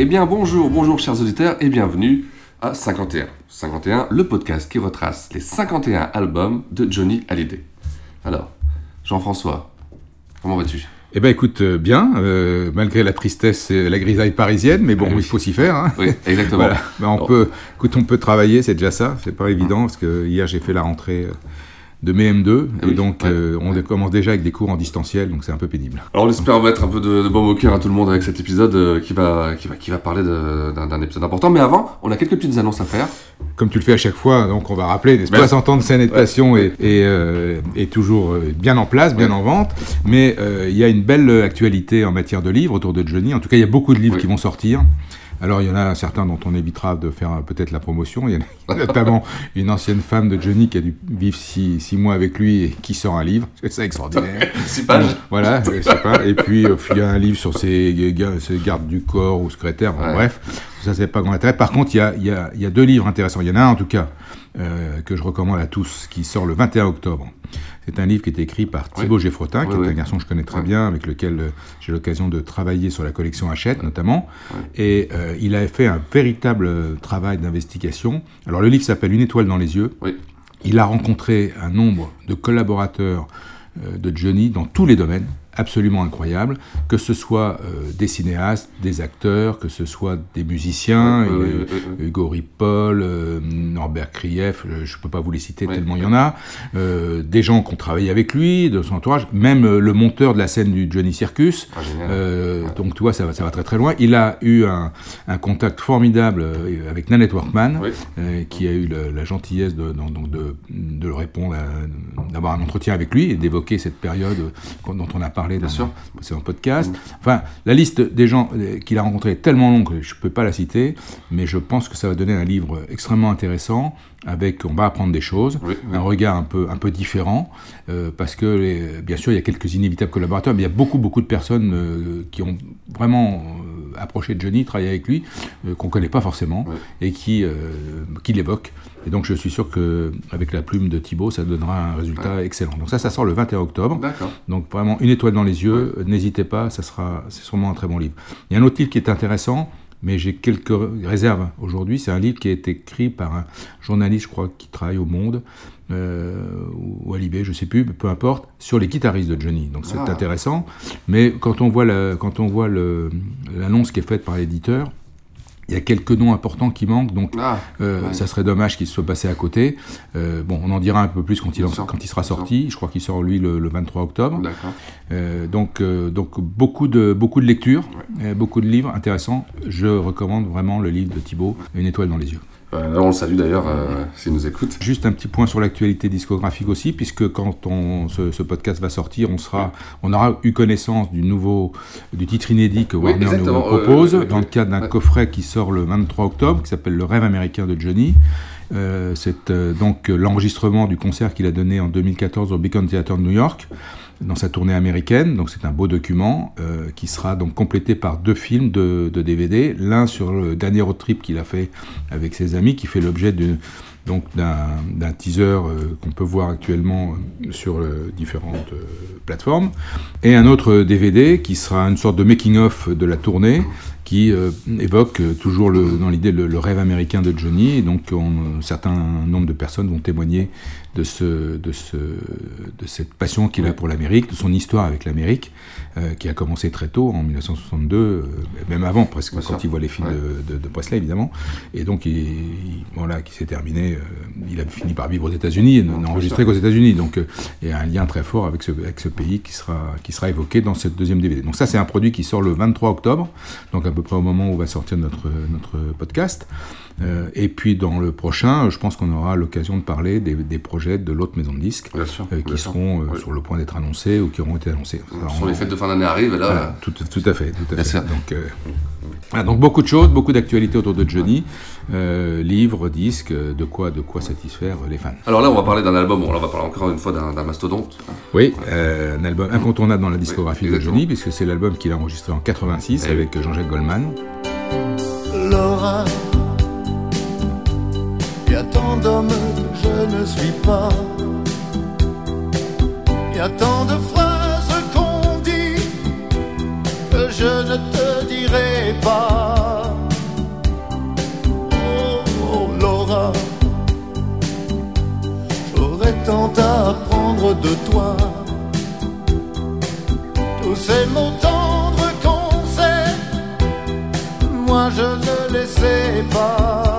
Eh bien bonjour, bonjour chers auditeurs et bienvenue à 51. 51, le podcast qui retrace les 51 albums de Johnny Hallyday. Alors, Jean-François, comment vas-tu? Eh ben écoute, euh, bien, euh, malgré la tristesse et la grisaille parisienne, mais bon, Ah oui. il faut s'y faire. Hein. Oui, exactement. Voilà. Ben, on Bon. peut, écoute, on peut travailler, c'est déjà ça. C'est pas évident parce que hier j'ai fait la rentrée euh, de mes M2 Ah et oui, donc ouais, euh, on ouais. commence déjà avec des cours en distanciel, donc c'est un peu pénible. Alors on espère mettre un peu de, de baume au cœur à tout le monde avec cet épisode euh, qui, va, qui, va, qui va parler d'un épisode important. Mais avant, on a quelques petites annonces à faire. Comme tu le fais à chaque fois, donc on va rappeler, pas, 60 ans de scène et de Ouais. passion est, est, euh, toujours bien en place, bien Ouais. en vente, mais il y a une belle actualité en matière de livres autour de Johnny. En tout cas, il y a beaucoup de livres qui vont sortir. Alors, il y en a certains dont on évitera de faire euh, peut-être la promotion. Il y en a, notamment une ancienne femme de Johnny qui a dû vivre six, six mois avec lui et qui sort un livre. C'est ça extraordinaire. Six pages. Voilà, je sais pas. Et puis, euh, il y a un livre sur ses, ga- ses gardes du corps ou secrétaires. Bon, Ouais. Bref, ça, c'est pas grand intérêt. Par contre, il y a, il y, a, il y a deux livres intéressants. Il y en a un, en tout cas, euh, que je recommande à tous, qui sort le 21 octobre. C'est un livre qui est écrit par Thibaut Geffrotin, qui Oui, est oui. un garçon que je connais très bien, avec lequel euh, j'ai l'occasion de travailler sur la collection Hachette, notamment. Et euh, il a fait un véritable euh, travail d'investigation. Alors, le livre s'appelle Une étoile dans les yeux. Oui. Il a rencontré un nombre de collaborateurs euh, de Johnny dans tous les domaines, absolument incroyables, que ce soit euh, des cinéastes, des acteurs, que ce soit des musiciens, euh. Hugo Ripoll, euh, Norbert Krief, euh, je ne peux pas vous les citer tellement il y en a, des gens qui ont travaillé avec lui, de son entourage, même le monteur de la scène du Johnny Circus, Ah, donc tu vois, ça va, ça va très très loin. Il a eu un, un contact formidable avec Nanette Workman, qui a eu la gentillesse de, donc, de, de le répondre, d'avoir un entretien avec lui et d'évoquer cette période dont on a parlé dans sûr. le précédent podcast. Enfin, la liste des gens euh, qu'il a rencontrés est tellement longue que je ne peux pas la citer, mais je pense que ça va donner un livre extrêmement intéressant. Avec, on va apprendre des choses, Oui, oui. un regard un peu, un peu différent, euh, parce que les- bien sûr il y a quelques inévitables collaborateurs, mais il y a beaucoup beaucoup de personnes euh, qui ont vraiment euh, approché de Johnny, travaillé avec lui, euh, qu'on connaît pas forcément et qui, euh, qui l'évoquent. Et donc je suis sûr que avec la plume de Thibaut, ça donnera un résultat excellent. Donc ça, ça sort le 21 octobre. Donc vraiment une étoile dans les yeux, euh, n'hésitez pas, ça sera, c'est sûrement un très bon livre. Il y a un autre livre qui est intéressant, mais j'ai quelques réserves aujourd'hui. C'est un livre qui a été écrit par un journaliste, je crois, qui travaille au Monde, euh, ou à Libé, je sais plus, peu importe, sur les guitaristes de Johnny. Donc c'est Ah. intéressant. Mais quand on voit la- quand on voit le- l'annonce qui est faite par l'éditeur, il y a quelques noms importants qui manquent, donc Ah, euh, Ouais. ça serait dommage qu'il se soit passé à côté. Euh, bon, on en dira un peu plus quand il, en- sûr, quand il sera sorti. Je crois qu'il sort lui le, le 23 octobre. Euh, donc, donc beaucoup de beaucoup de lectures, beaucoup de livres intéressants. Je recommande vraiment le livre de Thibaut, Une étoile dans les yeux. Euh, on le salue d'ailleurs euh, s'il nous écoute. Juste un petit point sur l'actualité discographique aussi, puisque quand on, ce, ce podcast va sortir, on sera, on aura eu connaissance du nouveau, du titre inédit que Oui, Warner nous propose euh, euh, dans le cadre d'un ouais. coffret qui sort le 23 octobre, qui s'appelle Le rêve américain de Johnny. Euh, c'est euh, donc euh, l'enregistrement du concert qu'il a donné en 2014 au Beacon Theatre de New York dans sa tournée américaine. Donc c'est un beau document euh, qui sera donc complété par deux films de, DVD. L'un sur le dernier road trip qu'il a fait avec ses amis, qui fait l'objet donc d'un teaser euh, qu'on peut voir actuellement euh, sur différentes plateformes, et un autre DVD qui sera une sorte de making-of de la tournée, qui euh, évoque euh, toujours le, dans l'idée le, rêve américain de Johnny. Et donc, un certain nombre de personnes vont témoigner de, ce, de, ce, de cette passion qu'il a pour l'Amérique, de son histoire avec l'Amérique, euh, qui a commencé très tôt, en 1962, euh, même avant presque, quand il voit les films de, de, Presley, évidemment. Et donc, il, voilà, qui s'est terminé, euh, il a fini par vivre aux États-Unis et n'a enregistré qu'aux États-Unis. Donc, il y a un lien très fort avec ce, avec ce pays qui sera, qui sera évoqué dans cette deuxième DVD. Donc, ça, c'est un produit qui sort le 23 octobre, donc à peu près au moment où va sortir notre, notre podcast. Euh, et puis dans le prochain, je pense qu'on aura l'occasion de parler des, projets de l'autre maison de disques euh, qui seront euh, sur le point d'être annoncés ou qui auront été annoncés. sur les fêtes de fin d'année arrivent, là. tout, à fait, tout à fait. Donc, donc, beaucoup de choses, beaucoup d'actualités autour de Johnny, livres, disques, de quoi, de quoi satisfaire les fans. Alors là, on va parler d'un album, on va parler encore une fois d'un mastodonte. Oui, un album incontournable dans la discographie de Johnny, puisque c'est l'album qu'il a enregistré en 86 eh avec Jean-Jacques Goldman. Laura y a tant d'hommes que je ne suis pas. Y a tant de phrases qu'on dit que je ne te dirai pas. À apprendre de toi. Tous ces mots tendres qu'on sait, moi je ne les sais pas.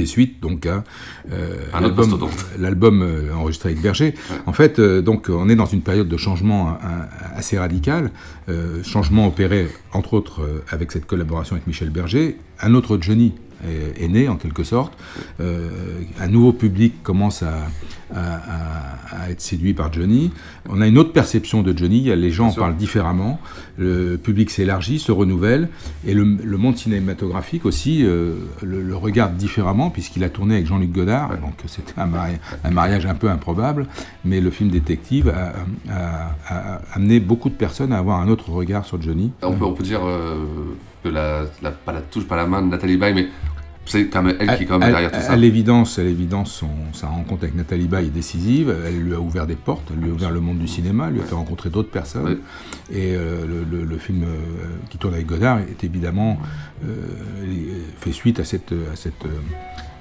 Fait suite donc à euh, l'album euh, enregistré avec Berger. En fait, euh, donc on est dans une période de changement assez radical, changement opéré entre autres avec cette collaboration avec Michel Berger, un autre Johnny est, né en quelque sorte. Euh, un nouveau public commence à, être séduit par Johnny. On a une autre perception de Johnny, les gens en parlent différemment, le public s'élargit, se renouvelle, et le, monde cinématographique aussi euh, le, regarde différemment, puisqu'il a tourné avec Jean-Luc Godard, donc c'était un, mariage un peu improbable, mais le film Détective a, amené beaucoup de personnes à avoir un autre regard sur Johnny. On peut, on peut dire euh, que la, pas la touche, pas la main de Nathalie Baye, mais c'est quand même elle qui est quand même derrière tout ça. À l'évidence, à l'évidence, sa rencontre avec Nathalie Baye est décisive. Elle lui a ouvert des portes, elle lui a ouvert le monde du cinéma, elle lui a fait rencontrer d'autres personnes. Et euh, le, film euh, qui tourne avec Godard est évidemment euh, fait suite à cette, à cette,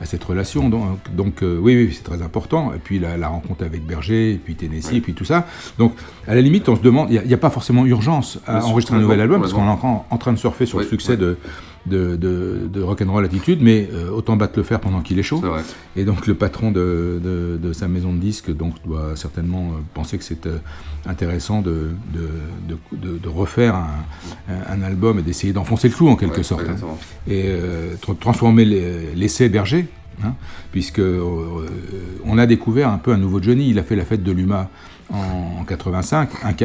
à cette relation. Donc, donc oui, oui c'est très important. Et puis la, rencontre avec Berger, et puis Tennessee, et puis tout ça. Donc à la limite, on se demande, il n'y a, pas forcément urgence à enregistrer un nouvel album, parce qu'on est en train de surfer sur le succès de de, de, de rock'n'roll attitude, mais euh, autant battre le fer pendant qu'il est chaud. et donc le patron de, de, sa maison de disques donc, doit certainement euh, penser que c'est euh, intéressant de, refaire un, un, album et d'essayer d'enfoncer le clou en quelque sorte. Hein. Et transformer l'essai Berger, hein, puisque on a découvert un peu un nouveau Johnny. Il a fait la fête de l'UMA en, 85, un,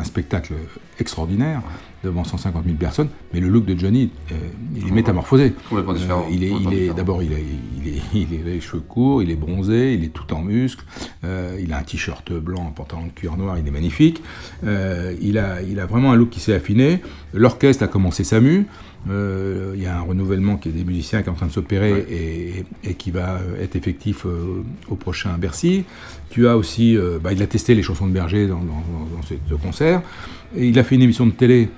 un, spectacle extraordinaire devant 150 000 personnes, mais le look de Johnny, euh, il est métamorphosé. Euh, il est, il est d'abord, il, il, est, il est les cheveux courts, il est bronzé, il est tout en muscles, euh, il a un t-shirt blanc, un pantalon de cuir noir, il est magnifique. il, a, il a vraiment un look qui s'est affiné. L'orchestre a commencé sa mue. il y a un renouvellement qui est des musiciens qui est en train de s'opérer et, qui va être effectif au prochain Bercy. Tu as aussi, bah, il a testé les chansons de Berger dans, dans, ce concert. Il a fait une émission de télé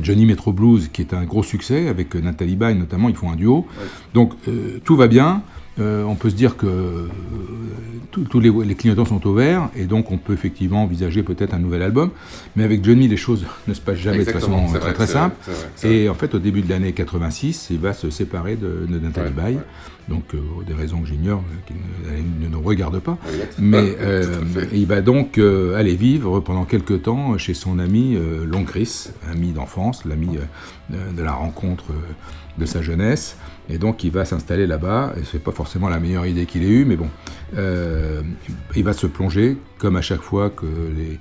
Johnny Metro Blues, qui est un gros succès, avec Nathalie Baye notamment, ils font un duo. Donc euh, tout va bien. Euh, on peut se dire que euh, tous les, les, clignotants sont au vert, et donc on peut effectivement envisager peut-être un nouvel album. Mais avec Johnny, les choses ne se passent jamais de façon très très simple. et en fait, au début de l'année 86, il va se séparer de, de Nathalie Baye donc euh, des raisons que j'ignore, euh, qui ne, nous regardent pas. Mais euh, il va donc aller vivre pendant quelques temps chez son ami Long Chris, ami d'enfance, l'ami de la rencontre de sa jeunesse. Et donc il va s'installer là-bas. Et c'est pas forcément la meilleure idée qu'il ait eue, mais bon, Euh, il va se plonger, comme à chaque fois que les,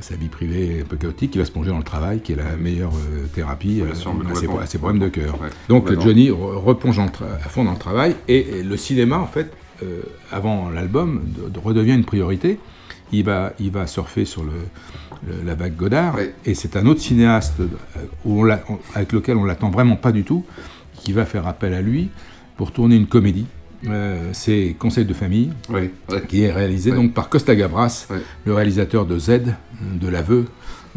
sa vie privée est un peu chaotique, il va se plonger dans le travail, qui est la meilleure euh, thérapie mais à, ses, complètement. à ses problèmes de cœur. Ouais, Donc. Johnny re- replonge à fond dans le travail, et, et le cinéma, en fait, euh, avant l'album, de- de- redevient une priorité. Il va, il va surfer sur le, le- la vague Godard, et c'est un autre cinéaste euh, où on avec lequel on l'attend vraiment pas du tout, qui va faire appel à lui pour tourner une comédie. Euh, c'est Conseil de famille, qui est réalisé donc par Costa Gavras, le réalisateur de Z, de l'aveu,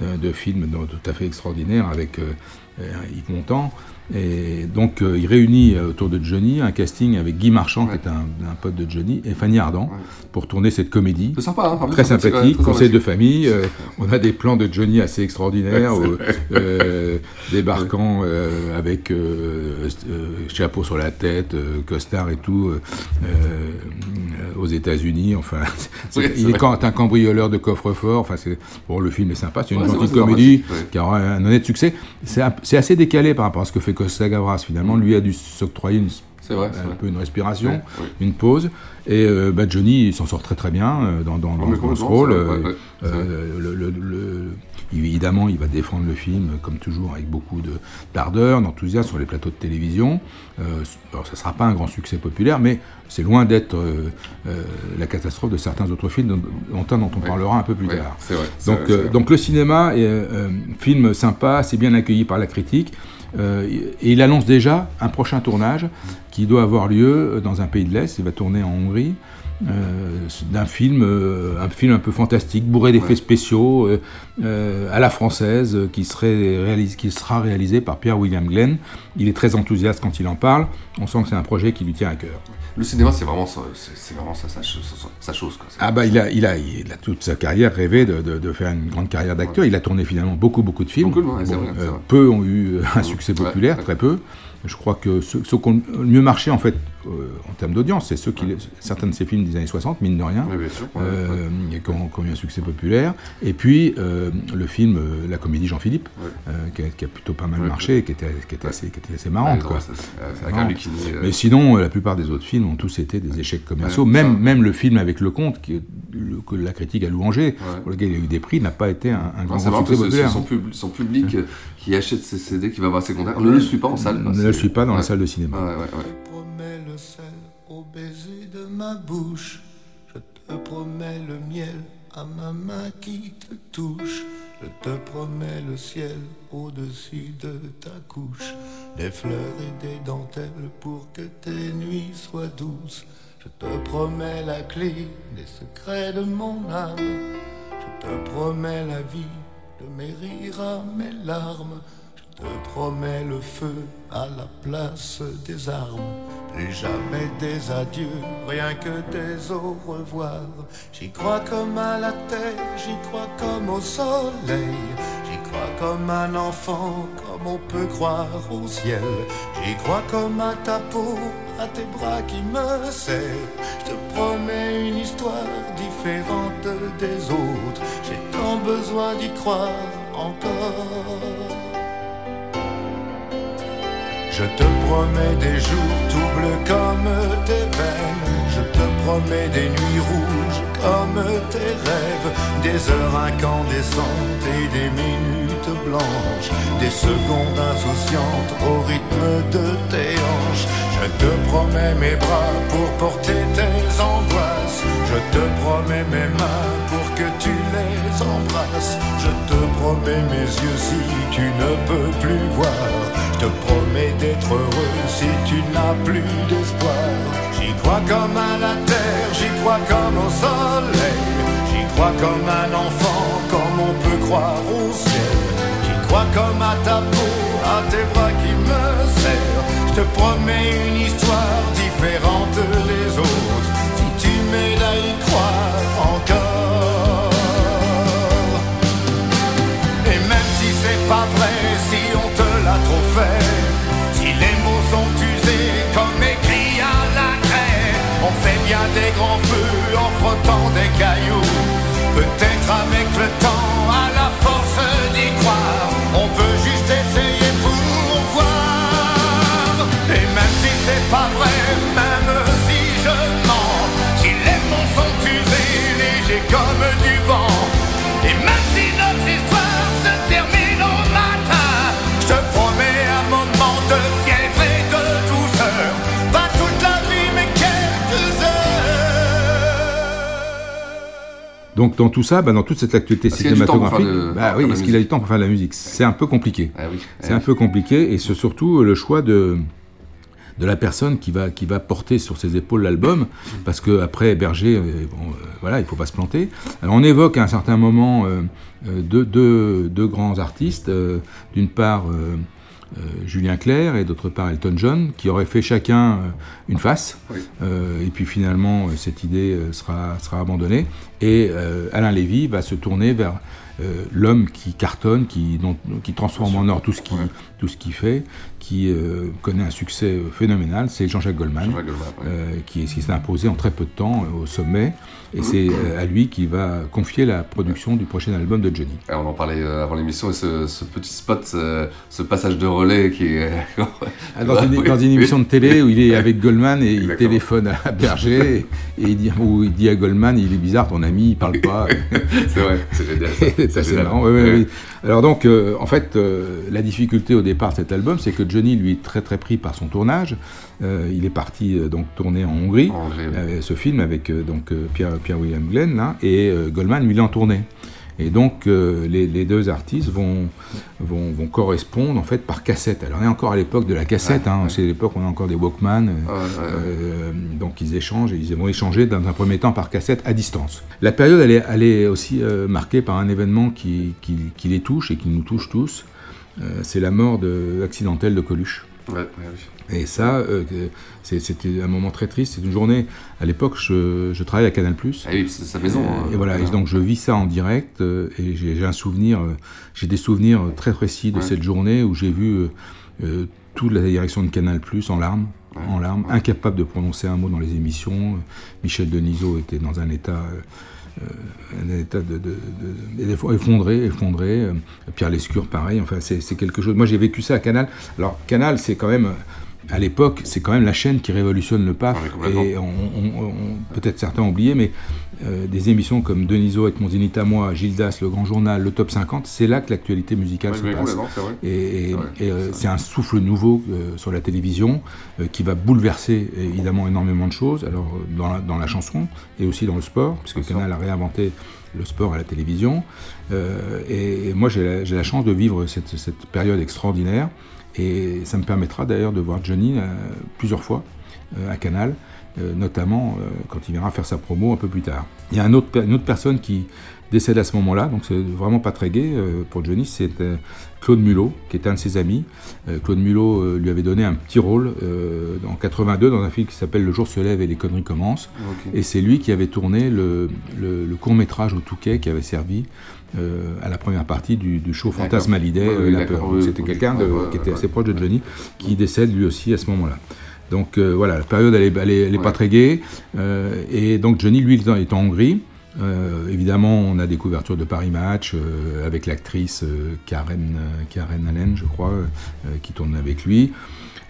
euh, de films tout à fait extraordinaires avec euh, euh, Yves Montand. Et donc euh, il réunit euh, autour de Johnny un casting avec Guy Marchand, qui est un, un pote de Johnny, et Fanny Ardant, pour tourner cette comédie. C'est sympa, hein, Très sympathique, sympathique, ouais, très conseil de famille. euh, on a des plans de Johnny assez extraordinaires, Ouais, euh, débarquant avec chapeau sur la tête, costard et tout, aux États-Unis. Enfin, Oui, il est quand un cambrioleur de coffre-fort. Enfin, bon, le film est sympa. C'est une gentille comédie qui aura un honnête succès. C'est assez décalé par rapport à ce que fait Costa Gavras. Finalement, lui a dû s'octroyer une C'est vrai, c'est un vrai. peu une respiration, Ouais, ouais. une pause. Et euh, bah, Johnny, il s'en sort très très bien euh, dans, dans, dans- mais dans ce rôle. euh, ouais, le- le- le- évidemment, il va défendre le film, comme toujours, avec beaucoup de- d'ardeur, d'enthousiasme sur les plateaux de télévision. Alors, ça ne sera pas un grand succès populaire, mais c'est loin d'être la catastrophe de certains autres films dont, un on parlera un peu plus tard. vrai, Donc, vrai, le cinéma est euh, film sympa, c'est bien accueilli par la critique. Euh, et il annonce déjà un prochain tournage qui doit avoir lieu dans un pays de l'Est. Il va tourner en Hongrie. euh, d'un film, euh, un film un peu fantastique, bourré d'effets spéciaux, euh, euh, à la française, euh, qui, serait réalis- qui sera réalisé par Pierre William Glenn. Il est très enthousiaste quand il en parle. On sent que c'est un projet qui lui tient à cœur. Le cinéma, c'est vraiment, c'est sa, ch- sa- sa chose. Quoi. Ah bah il a, il a, il a toute sa carrière rêvé de, de- de faire une grande carrière d'acteur. Il a tourné finalement beaucoup beaucoup de films. Beaucoup, ouais, c'est Bon, vrai, c'est euh, vrai. peu ont eu un succès populaire, ouais. très peu. Je crois que ceux, ceux qui ont le mieux marché en fait euh, en termes d'audience, c'est ceux qui certains de ces films des années 60, mine de rien, Oui, bien sûr, ouais, euh, qui, ont, qui ont eu un succès populaire. Et puis euh, le film, la comédie Jean-Philippe, qui, a, qui a plutôt pas mal marché, et qui était, qui était assez, qui était assez marrante. Quoi. ça, Marrant. Mais sinon, la plupart des autres films ont tous été des échecs commerciaux. Même, le film avec Lecomte, qui, le- que la critique a louangé, pour lequel il a eu des prix, n'a pas été un, un grand, succès populaire. son, pub- son public qui achète ses CD, qui va voir ses concerts, ne le suit pas en salle. Ne le suit pas dans la salle de cinéma. Ouais, ouais, ouais. promets le sel au baiser de ma bouche. Je te promets le miel à ma main qui te touche. Je te promets le ciel au-dessus de ta couche. Des fleurs et des dentelles pour que tes nuits soient douces. Je te promets la clé des secrets de mon âme. Je te promets la vie de mes à mes larmes. Je te promets le feu à la place des armes. Plus jamais des adieux, rien que des au revoir. J'y crois comme à la terre, j'y crois comme au soleil. J'y crois comme un enfant, comme on peut croire au ciel. J'y crois comme à ta peau, à tes bras qui me serrent. Je te promets une histoire différente des autres. Tant besoin d'y croire encore. Je te promets des jours tout bleus comme tes veines. Je te promets des nuits rouges comme tes rêves. Des heures incandescentes et des minutes blanches. Des secondes insouciantes au rythme de tes hanches. Je te promets mes bras pour porter tes angoisses. Je te promets mes mains pour que tu Je te promets mes yeux si tu ne peux plus voir. Je te promets d'être heureux si tu n'as plus d'espoir. J'y crois comme à la terre, j'y crois comme au soleil. J'y crois comme un enfant, comme on peut croire au ciel. J'y crois comme à ta peau, à tes bras qui me serrent. Je te promets une histoire Peut-être avec le temps, à la force d'y croire, on peut juste essayer pour voir. Et même si c'est pas vrai, même si je mens, si les mots sont usés, légers comme du Donc dans tout ça, bah, dans toute cette actualité cinématographique, de- bah oui, est-ce qu'il a du temps pour faire de la musique C'est un peu compliqué. Ah oui. C'est Ah un oui. peu compliqué et c'est surtout le choix de de la personne qui va qui va porter sur ses épaules l'album parce que après Berger euh, bon, euh, voilà il faut pas se planter alors on évoque à un certain moment euh, euh, deux, deux, deux grands artistes euh, d'une part euh, Julien Clerc et d'autre part Elton John qui auraient fait chacun euh, une face. Oui. Euh, et puis finalement cette idée sera, sera abandonnée. Et Alain Lévy va se tourner vers l'homme qui cartonne, qui, dont- qui transforme en or tout ce qu'il fait, qui euh, connaît un succès phénoménal, c'est Jean-Jacques Goldman, Jean-Jacques Goldman, ouais. euh, qui, qui s'est imposé en très peu de temps euh, au sommet, et c'est euh, à lui qu'il va confier la production du prochain album de Johnny. Et on en parlait euh, avant l'émission, et ce, ce petit spot, ce, ce passage de relais qui est. Ah, Dans une, Oui, dans une émission de télé où il est avec Goldman et il téléphone à Berger et, et il dit, où il dit à Goldman, il est bizarre ton ami, il parle pas. c'est vrai, c'est génial. c'est assez génial. marrant. oui, oui. Alors donc, euh, en fait, euh, la difficulté au départ de cet album, c'est que Johnny, lui, est très très pris par son tournage. Euh, il est parti euh, donc tourner en Hongrie, En Hongrie, oui. euh, ce film avec donc Pierre, Pierre William Glenn là, et Goldman, lui, en tournée. Et donc, euh, les, les deux artistes vont, vont, vont correspondre en fait par cassette. Alors, on est encore à l'époque de la cassette, Ouais, hein, ouais. c'est l'époque où on a encore des Walkman. euh, Ouais, donc ils échangent, et ils vont échanger dans un premier temps par cassette à distance. La période, elle est, elle est aussi euh, marquée par un événement qui, qui, qui les touche et qui nous touche tous. C'est la mort de, accidentelle de Coluche. Ouais, ouais, oui. Et ça, euh, c'était un moment très triste. C'est une journée, à l'époque, je, je travaillais à Canal+. Ah oui, c'est sa maison. hein. Et voilà, et donc je vis ça en direct euh, et j'ai un souvenir, euh, j'ai des souvenirs très précis de Ouais. cette journée où j'ai vu toute la direction de Canal Plus en larmes, Ouais. en larmes, incapable de prononcer un mot dans les émissions. Michel Denisot était dans un état, un état de, de- effondré, effondré. Pierre Lescure, pareil. Enfin, c'est quelque chose. Moi, j'ai vécu ça à Canal. Alors, Canal, c'est quand même à l'époque, c'est quand même la chaîne qui révolutionne le PAF. Ah oui, et on, on- on- peut-être certains ont oublié, mais euh, des émissions comme Deniso avec Mon Zénith à moi, Gildas, Le Grand Journal, le Top 50, c'est là que l'actualité musicale Ouais, se passe. Et, et- Ouais, et, euh, c'est un souffle nouveau euh, sur la télévision qui va bouleverser évidemment énormément de choses, alors dans la, dans la chanson et aussi dans le sport, puisque sûr. Canal a réinventé le sport à la télévision. Et, et moi, j'ai la, chance de vivre cette, cette période extraordinaire. Et ça me permettra d'ailleurs de voir Johnny euh, plusieurs fois euh, à Canal, euh, notamment quand il viendra faire sa promo un peu plus tard. Il y a autre, une autre personne qui décède à ce moment-là, donc c'est vraiment pas très gai pour Johnny, c'est Claude Mulot, qui était un de ses amis. Claude Mulot lui avait donné un petit rôle en 82 dans un film qui s'appelle Le jour se lève et les conneries commencent. Et c'est lui qui avait tourné le, le- le court-métrage au Touquet qui avait servi euh, à la première partie du, du show Ouais, euh, oui, La Peur. C'était quelqu'un qui était assez proche de. Johnny, qui décède lui aussi à ce moment-là. Donc euh, voilà, la période, elle est, elle est- elle est Ouais. pas très gaie. Euh, et donc Johnny, lui, il est en Hongrie. Euh, évidemment, on a des couvertures de Paris Match avec l'actrice Karen, Karen Allen, je crois, qui tourne avec lui.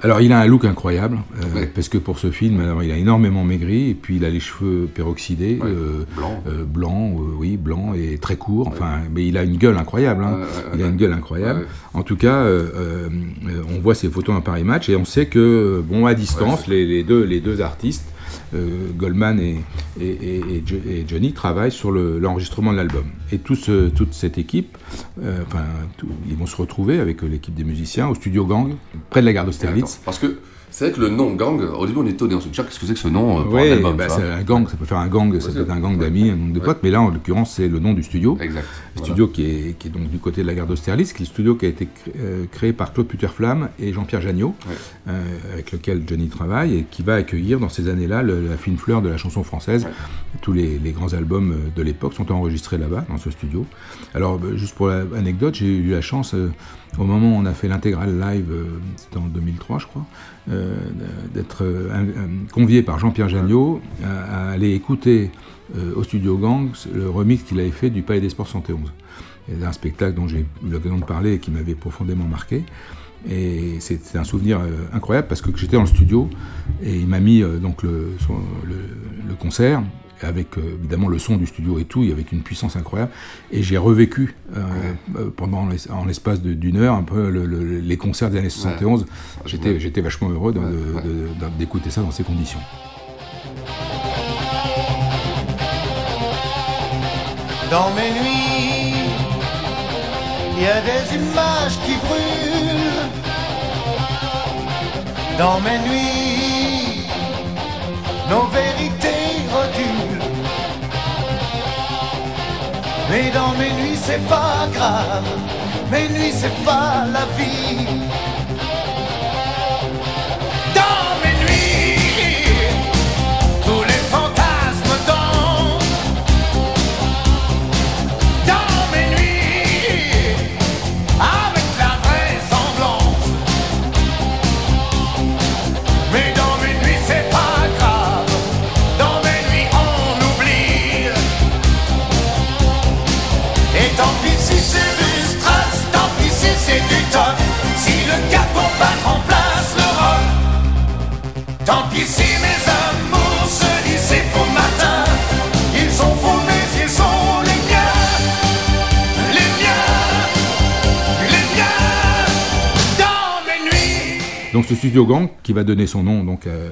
Alors, il a un look incroyable, euh, Ouais. parce que pour ce film, alors, il a énormément maigri, et puis il a les cheveux peroxydés, Ouais, euh, blanc. euh, blanc, euh, oui, blanc et très court. Enfin, mais il a une gueule incroyable. hein. Il a une gueule incroyable. En tout cas, on voit ses photos dans Paris Match et on sait que, bon, à distance, les, les deux, les deux artistes, Goldman et, et, et- et Jo- et Johnny, travaillent sur le- l'enregistrement de l'album. Et toute cette équipe, euh, ils vont se retrouver avec euh, l'équipe des musiciens au studio Gang, près de la gare d'Austerlitz. Parce que c'est vrai que le nom gang, au début on est étonné, on se dit qu'est-ce que c'est que ce nom euh, pour un album bah, c'est un gang, ça peut faire un gang, ça Ouais, peut être un gang d'amis, un gang de Ouais. potes, mais là en l'occurrence c'est le nom du studio. Exact. Le Voilà. studio qui est, qui est donc du côté de la gare d'Austerlitz, qui est le studio qui a été euh, créé par Claude Puterflamme et Jean-Pierre Jagnot, euh, avec lequel Johnny travaille, et qui va accueillir dans ces années-là le- la fine fleur de la chanson française. Tous les, les grands albums de l'époque sont enregistrés là-bas, dans ce studio. Alors, juste pour l'anecdote, j'ai eu la chance, au moment où on a fait l'intégrale live, c'était en 2003 je crois, euh, d'être euh, convié par Jean-Pierre Jagnot à, aller écouter euh, au studio Gang le remix qu'il avait fait du Palais des Sports 71. C'est un spectacle dont j'ai eu l'occasion de parler et qui m'avait profondément marqué. Et c'est un souvenir incroyable parce que j'étais dans le studio et il m'a mis donc le concert avec euh, évidemment le son du studio et tout, avec une puissance incroyable. Et j'ai revécu euh, euh, pendant l'es- en l'espace d'une heure un peu le- le- les concerts des années 71. J'étais j'étais vachement heureux de- de- Ouais, ouais. de- de- d'écouter ça dans ces conditions. Dans mes nuits, il y a des images qui brûlent. Dans mes nuits, nos vérités Mais dans mes nuits, c'est pas grave. Mes nuits, c'est pas la vie. Donc ce studio gang qui va donner son nom donc euh,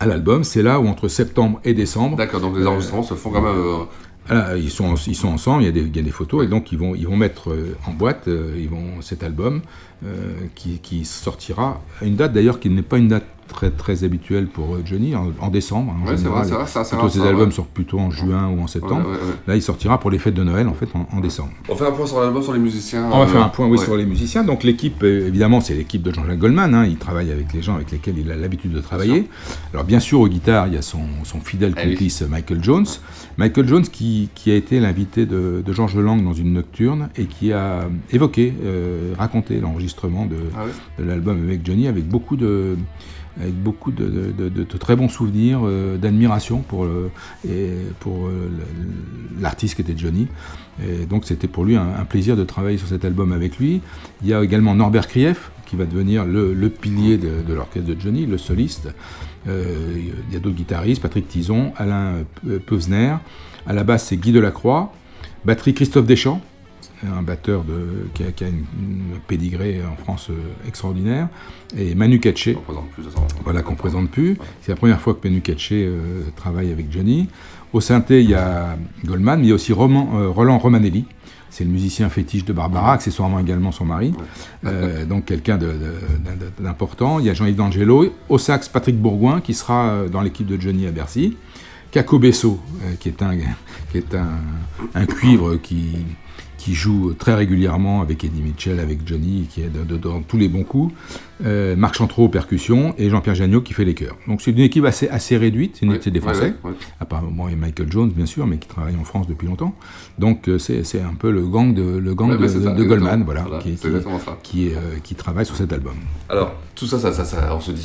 à l'album, c'est là où entre septembre et décembre. D'accord, donc les enregistrements se font quand même. euh, Voilà, ils, sont, ils sont ensemble, il y, a des, il y a des photos, et donc ils vont, ils vont mettre euh, en boîte euh, ils vont, cet album euh, qui, qui sortira à une date d'ailleurs qui n'est pas une date très, très habituelle pour euh, Johnny, en, en décembre. En Ouais, général. vrai, Plutôt ses albums ouais. sortent plutôt en juin ou en septembre. Ouais. Là, il sortira pour les fêtes de Noël en fait en, en décembre. On fait un point sur l'album, sur les musiciens. On va euh, faire un point oui, sur les musiciens. Donc l'équipe, euh, évidemment, c'est l'équipe de Jean-Jacques Goldman. hein. Il travaille avec les gens avec lesquels il a l'habitude de travailler. Alors bien sûr, aux guitares, il y a son, son fidèle Eh complice Michael Jones. Michael Jones qui, qui a été l'invité de, de Georges Lang dans une nocturne et qui a évoqué, euh, raconté l'enregistrement de, Ah de l'album avec Johnny avec beaucoup de avec beaucoup de, très bons souvenirs, euh, d'admiration pour, euh, l'artiste qui était Johnny. Et donc c'était pour lui un, plaisir de travailler sur cet album avec lui. Il y a également Norbert Krief qui va devenir le, pilier de, l'orchestre de Johnny, le soliste. Euh, il y a d'autres guitaristes, Patrick Tison, Alain Peusner. À la basse, c'est Guy Delacroix. Batterie, Christophe Deschamps, un batteur de, qui, a, qui a une, une pédigrée en France euh, extraordinaire. Et Manu Katché, voilà qu'on ne présente plus. C'est la première fois que Manu Katché euh, travaille avec Johnny. Au synthé, il y a Goldman, mais il y a aussi Roman- euh, Roland Romanelli. C'est le musicien fétiche de Barbara, accessoirement également son mari. Euh, donc quelqu'un d'important. Il y a Jean-Yves D'Angelo. Au sax, Patrick Bourgoin, qui sera dans l'équipe de Johnny à Bercy. Caco Besso, euh, qui est un, qui est un, un cuivre qui, qui joue très régulièrement avec Eddie Mitchell, avec Johnny, qui est de- dans tous les bons coups. Euh, Marc Chantreau aux percussions et Jean-Pierre Jagnot qui fait les chœurs. Donc c'est une équipe assez, assez réduite, c'est une Ouais, équipe des Français. ouais, ouais. À part moi et Michael Jones, bien sûr, mais qui travaille en France depuis longtemps. Donc euh, c'est un peu le gang de, le gang Ouais, de, ouais, c'est ça, de Goldman, voilà, Voilà, qui, euh, travaille sur cet album. Alors, tout ça, ça, ça, ça, on se dit,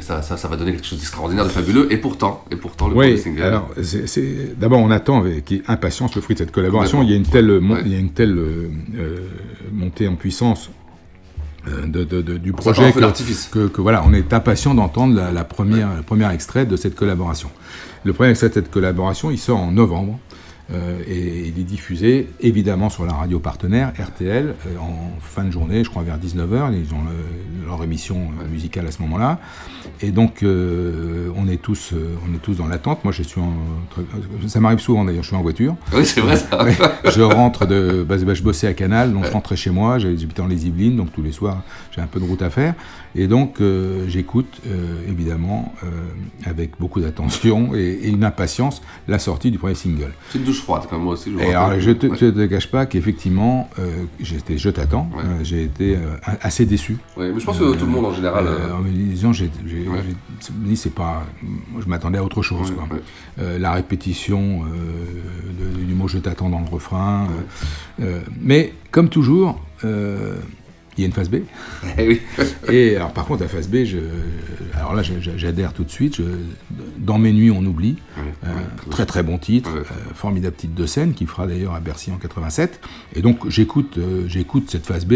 ça, va donner quelque chose d'extraordinaire, de fabuleux, et pourtant, et pourtant, le premier Oui, single. alors d'abord on attend avec impatience le fruit de cette collaboration. Il y a une telle, mon- Ouais. il y a une telle euh, montée en puissance de, de- de- du projet que, que, que voilà, on est impatient d'entendre la, la première, le premier extrait de cette collaboration. Le premier extrait de cette collaboration, il sort en novembre. Euh, et il est diffusé évidemment sur la radio partenaire RTL euh, en fin de journée, je crois vers 19h. Ils ont le- leur émission euh, musicale à ce moment-là. Et donc, euh, on, est tous, on est tous dans l'attente. Moi, je suis en. Ça m'arrive souvent d'ailleurs, je suis en voiture. Oui, c'est vrai, ça. Ouais, je rentre de. Bah, bah, je bossais à Canal, donc je rentrais chez moi. J'habitais dans les Yvelines, donc tous les soirs, j'ai un peu de route à faire. Et donc, euh, j'écoute, euh, évidemment, euh, avec beaucoup d'attention et, et une impatience, la sortie du premier single. C'est une douche froide, comme moi aussi. Je Et alors, je te, Ouais. je te cache pas qu'effectivement, j'étais, je t'attends, Ouais. j'ai été assez déçu. Ouais, mais je pense que tout le monde en général. En me disant, j'ai, Ouais. c'est pas, moi, je m'attendais à autre chose. ouais, quoi. ouais. La répétition de- du mot je t'attends dans le refrain. mais comme toujours, il y a une phase B. Eh oui. Et alors par contre, la phase B, je, alors là, j'adhère tout de suite. je- dans mes nuits, on oublie. Ouais, Euh, ouais, très très bon titre, Ouais. euh, formidable titre de scène qui fera d'ailleurs à Bercy en 87. Et donc j'écoute euh, j'écoute cette phase B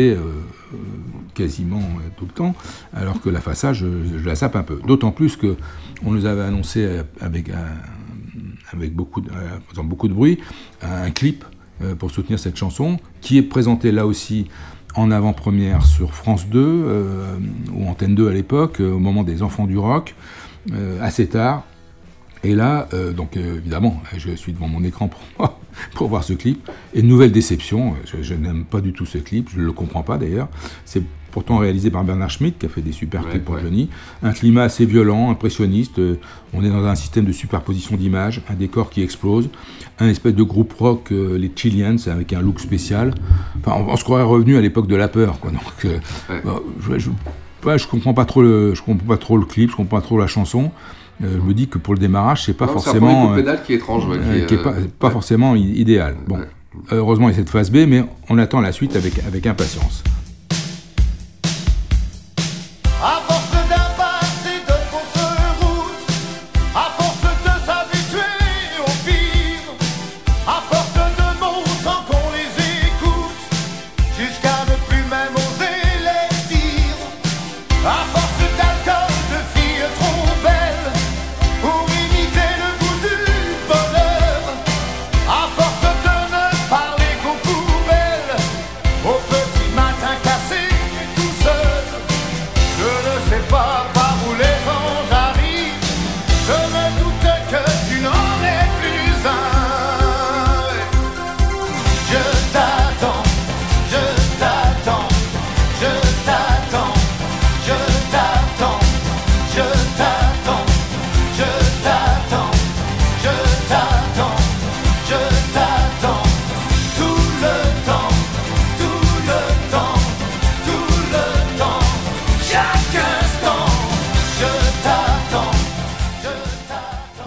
quasiment tout le temps, alors que la face A, je, je la sape un peu. D'autant plus que on nous avait annoncé avec avec beaucoup de, faisant beaucoup de bruit un clip pour soutenir cette chanson qui est présenté là aussi en avant-première sur France 2 euh, ou Antenne 2 à l'époque, euh, au moment des Enfants du Rock, euh, assez tard. Et là, euh, donc euh, évidemment, je suis devant mon écran pour, pour voir ce clip. Et nouvelle déception, je, je n'aime pas du tout ce clip, je ne le comprends pas d'ailleurs. C'est pourtant réalisé par Bernard Schmitt, qui a fait des super clips pour Johnny. Un climat assez violent, impressionniste. euh, on est dans un système de superposition d'images, un décor qui explose, un espèce de groupe rock, euh, les Chileans, avec un look spécial. Enfin, on, on se croirait revenu à l'époque de la peur, quoi. Donc, euh, je, je, ouais, je comprends pas trop le, je comprends pas trop le clip, je comprends pas trop la chanson. Euh, je me dis que pour le démarrage, c'est pas Non, c'est forcément, coup de pédale qui est étrange, ouais, qui est, qui est pas, euh, pas forcément idéal. Bon, heureusement, il y a cette phase B, mais on attend la suite avec, avec impatience.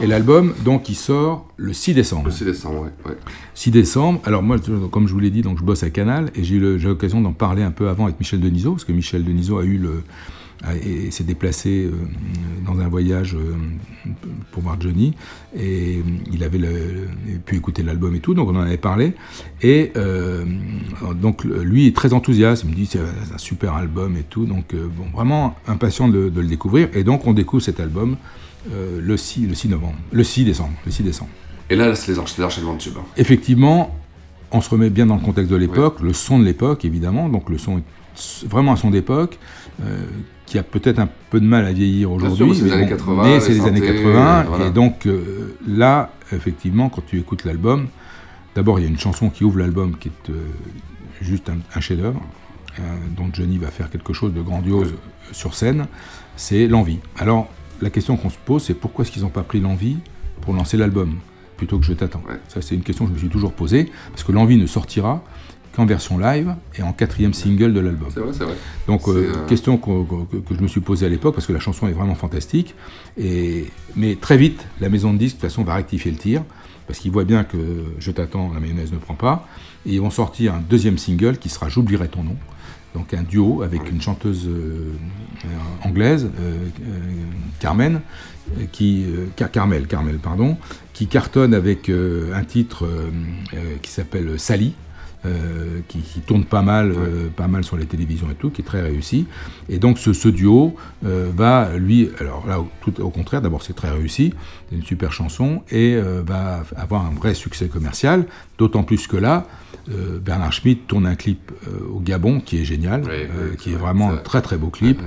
Et l'album, donc, il sort le 6 décembre. Le 6 décembre, ouais. ouais. 6 décembre. Alors moi, comme je vous l'ai dit, donc je bosse à Canal et j'ai eu l'occasion d'en parler un peu avant avec Michel Denisot, parce que Michel Denisot a eu le a- et s'est déplacé euh, dans un voyage euh, pour voir Johnny et il avait le- pu écouter l'album et tout, donc on en avait parlé et euh, donc lui est très enthousiaste, il me dit c'est un super album et tout, donc euh, bon vraiment impatient de, de le découvrir et donc on découvre cet album euh, le 6 le 6 novembre, le 6 décembre, le 6 décembre. Et là, c'est les encha- les enchaînements de tubes. Effectivement, on se remet bien dans le contexte de l'époque, le son de l'époque, évidemment. Donc le son est vraiment un son d'époque, euh, qui a peut-être un peu de mal à vieillir aujourd'hui. mais c'est les années bon, 80, mais les c'est les années synthés, 80. voilà. Et donc euh, là, effectivement, quand tu écoutes l'album, d'abord il y a une chanson qui ouvre l'album qui est euh, juste un, un chef-d'œuvre, dont Johnny va faire quelque chose de grandiose sur scène, c'est l'envie. Alors la question qu'on se pose, c'est pourquoi est-ce qu'ils n'ont pas pris l'envie pour lancer l'album plutôt que je t'attends? Ça, c'est une question que je me suis toujours posée, parce que l'envie ne sortira qu'en version live et en quatrième single de l'album. C'est vrai, c'est vrai. Donc, euh, euh, question que, que je me suis posée à l'époque, parce que la chanson est vraiment fantastique. Et, mais très vite, la maison de disques, de toute façon, va rectifier le tir, parce qu'ils voient bien que Je t'attends, la mayonnaise ne prend pas. Et ils vont sortir un deuxième single qui sera J'oublierai ton nom. Donc un duo avec une chanteuse euh, anglaise, euh, euh, Carmen, qui Car- Carmel, Carmel, pardon, qui cartonne avec un titre qui s'appelle Sally. Euh, qui, qui tourne pas mal, euh, pas mal sur les télévisions et tout, qui est très réussi. Et donc ce, ce duo euh, va, lui, alors là, au- tout au contraire, d'abord c'est très réussi, c'est une super chanson, et va avoir un vrai succès commercial, d'autant plus que là, euh, Bernard Schmitt tourne un clip euh, au Gabon qui est génial, euh, qui est vraiment un très très beau clip.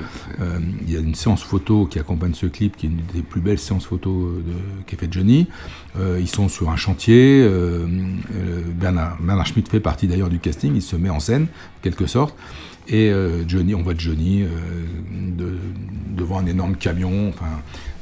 Il y a une séance photo qui accompagne ce clip, qui est une des plus belles séances photo de, qu'a fait Johnny. Ils sont sur un chantier. Bernard, Bernard Schmitt fait partie d'ailleurs du casting. Il se met en scène, en quelque sorte. Et Johnny, on voit Johnny de- devant un énorme camion. Enfin,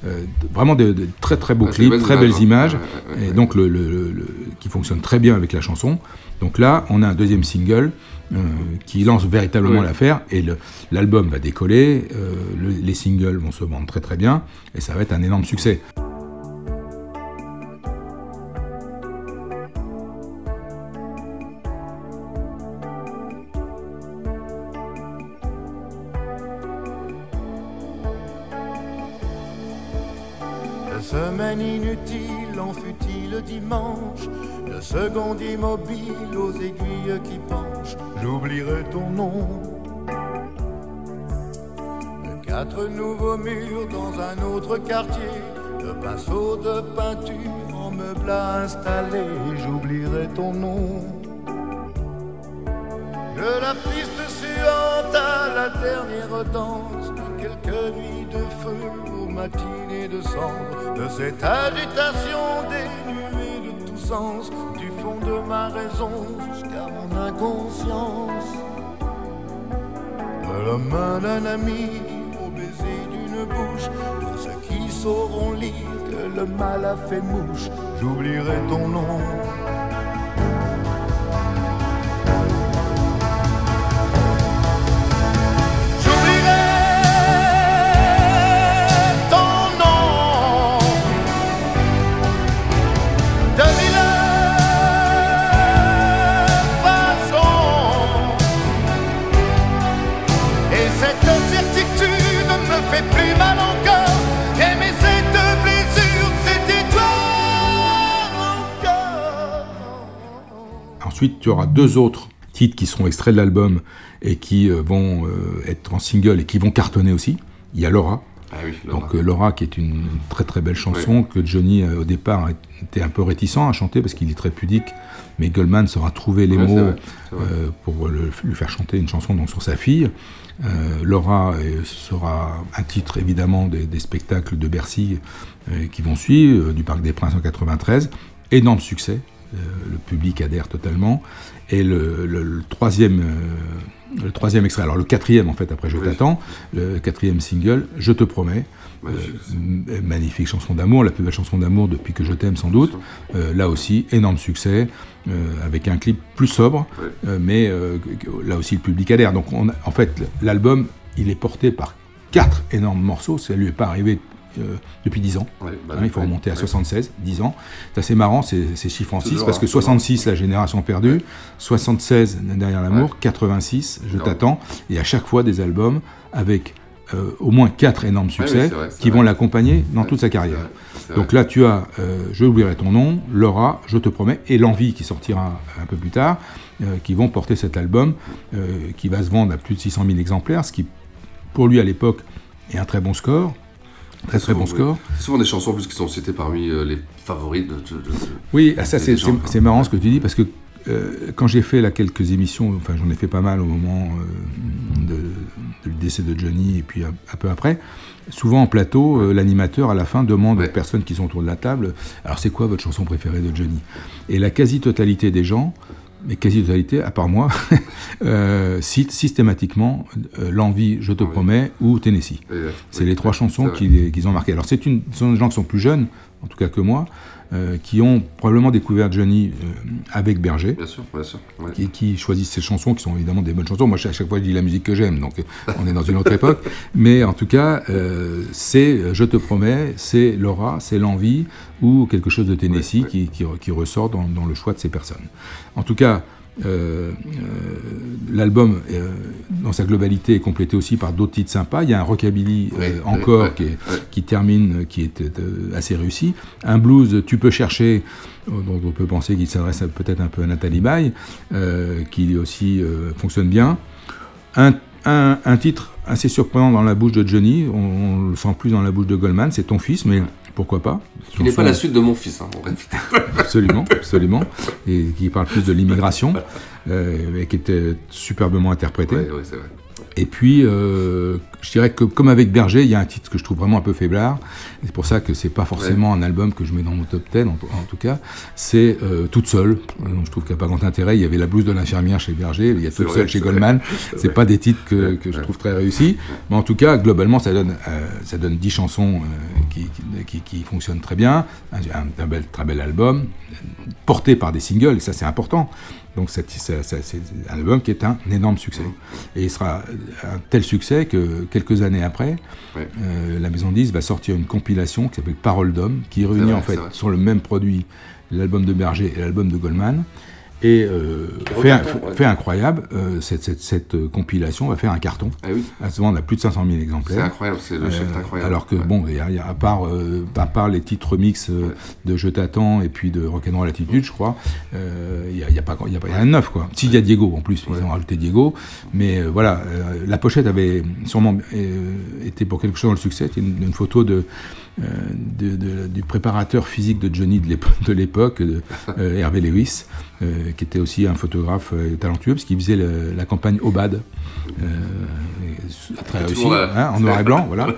euh, vraiment de, de très très beaux c'est clips, belles très images, belles hein. images, Ouais, ouais, ouais, et donc le, le- le- le- qui fonctionne très bien avec la chanson. Donc là, on a un deuxième single euh, qui lance véritablement l'affaire et l'album va décoller, euh, le- les singles vont se vendre très très bien et ça va être un énorme succès. De seconde immobile aux aiguilles qui penchent. J'oublierai ton nom. De quatre nouveaux murs dans un autre quartier De pinceaux de peinture en meubles à installer. J'oublierai ton nom. De la piste suante à la dernière danse quelques nuits de feu aux de de cette agitation dénuée de tout sens, du fond de ma raison jusqu'à mon inconscience. De la main d'un ami au baiser d'une bouche, pour ceux qui sauront lire que le mal a fait mouche, j'oublierai ton nom. Ensuite, tu auras deux autres titres qui seront extraits de l'album et qui euh, vont euh, être en single et qui vont cartonner aussi. Il y a Laura. Ah oui, Laura. Donc euh, Laura, qui est une, une très très belle chanson que Johnny au départ était un peu réticent à chanter parce qu'il est très pudique, mais Goldman saura trouver les mots vrai, euh, pour le- lui faire chanter une chanson donc, sur sa fille. Euh, Laura euh, sera un titre évidemment des, des spectacles de Bercy qui vont suivre, du Parc des Princes en 93. Énorme succès, le public adhère totalement. Et le, le- le troisième, euh, le troisième extrait, alors le quatrième en fait après Je Oui. t'attends, le quatrième single, Je te promets. Magnifique. Euh, magnifique chanson d'amour, la plus belle chanson d'amour depuis que je t'aime sans doute. Euh, là aussi, énorme succès, euh, avec un clip plus sobre, euh, mais euh, là aussi le public adhère. Donc on a- en fait, l'album, il est porté par quatre énormes morceaux, ça lui est pas arrivé euh, depuis 10 ans. Ouais, bah, Hein, il faut ouais, remonter à ouais. 76, 10 ans. C'est assez marrant ces, ces chiffres en 6, Toujours, parce que hein, toujours. 66, la génération perdue, 76, derrière l'amour, 86, je Ouais. t'attends, et à chaque fois des albums avec euh, au moins quatre énormes succès vrai, qui vrai. vont l'accompagner dans Ouais, toute sa carrière. vrai, Donc là, tu as euh, Je oublierai ton nom, Laura, Je te promets, et L'envie qui sortira un peu plus tard, euh, qui vont porter cet album qui va se vendre à plus de 600 000 exemplaires, ce qui, pour lui à l'époque, est un très bon score. Très très bon score. C'est souvent des chansons en plus qui sont citées parmi euh, les favoris de. de- de- Oui, ça des c'est marrant ce que tu dis parce que euh, quand j'ai fait là quelques émissions, enfin j'en ai fait pas mal au moment euh, de, décès de Johnny et puis un, un peu après, souvent en plateau, euh, l'animateur à la fin demande Ouais. aux personnes qui sont autour de la table, alors c'est quoi votre chanson préférée de Johnny? Et la quasi-totalité des gens, mais quasi-totalité, à part moi, euh, cite systématiquement euh, L'envie, Je te Oui. promets ou Tennessee. C'est les trois chansons qu'ils qu'ils ont marquées. Alors, c'est une, ce sont des gens qui sont plus jeunes, en tout cas que moi, euh, qui ont probablement découvert Johnny euh, avec Berger, Bien sûr, bien sûr. ouais. qui, qui choisissent ces chansons qui sont évidemment des bonnes chansons. Moi, à chaque fois, je dis la musique que j'aime, donc euh, on est dans une autre époque. Mais en tout cas, euh, c'est Je te promets, c'est Laura, c'est L'envie ou quelque chose de Tennessee Ouais, ouais. Qui, qui- qui ressort dans, dans le choix de ces personnes. En tout cas, euh, euh, l'album, euh, dans sa globalité, est complété aussi par d'autres titres sympas. Il y a un rockabilly encore qui, est- ouais. qui termine, qui est assez réussi. Un blues, Tu peux chercher, dont on peut penser qu'il s'adresse peut-être un peu à Nathalie Baye, euh, qui aussi euh, fonctionne bien. Un, un- un titre assez surprenant dans la bouche de Johnny, on, on le sent plus dans la bouche de Goldman, c'est Ton fils, mais pourquoi pas Qui n'est pas la suite de mon fils, hein, répète. Absolument, absolument. Et qui parle plus de l'immigration, euh, et qui était superbement interprété. C'est vrai. Et puis, euh, je dirais que comme avec Berger, il y a un titre que je trouve vraiment un peu faiblard. C'est pour ça que c'est pas forcément un album que je mets dans mon top 10, en, en tout cas. C'est euh, Toute seule. Donc, je trouve qu'il n'y a pas grand intérêt. Il y avait La blouse de l'infirmière chez Berger, il y a Toute vrai, seule chez Goldman. c'est pas des titres que, je trouve très réussis. Mais en tout cas, globalement, ça donne, euh, ça donne 10 chansons euh, qui, qui, qui- qui fonctionnent très bien. Un, un- un bel, très bel album, euh, porté par des singles, et ça c'est important. Donc c'est un album qui est un énorme succès. Et il sera un tel succès que quelques années après, Ouais. euh, la maison 10 va sortir une compilation qui s'appelle Parole d'homme, qui réunit en fait sur le même produit l'album de Berger et l'album de Goldman. Et euh, fait, un- regarde, ouais. fait incroyable, euh, cette, cette- cette, euh, compilation va faire un carton. Ah oui, Elle se vend à plus de 500 000 c'est exemplaires. incroyable, c'est le chef incroyable. alors que, Ouais. bon, il y a- il y a- à, part, euh, à part les titres Ouais. de Je t'attends et puis de Rock'n'Roll Attitude, je crois, il n'y a, y a pas il y a pas- il y a rien de neuf, quoi. S'il y a Diego, en plus, ils ont rajouté Diego, mais voilà, la pochette avait sûrement été pour quelque chose dans le succès. C'était une, une photo de, de, de, du préparateur physique de Johnny de l'époque, Hervé Lewis, qui était aussi un photographe talentueux, parce qu'il faisait le, la campagne Obad, très réussi, hein, en noir et blanc, voilà.